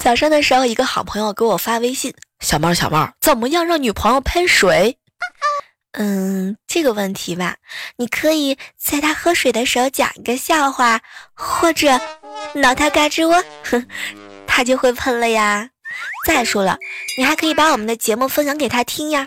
早上的时候一个好朋友给我发微信小猫小猫怎么样让女朋友喷水？嗯这个问题吧你可以在她喝水的时候讲一个笑话或者挠她嘎吱窝哼 她就会喷了呀。再说了你还可以把我们的节目分享给她听呀。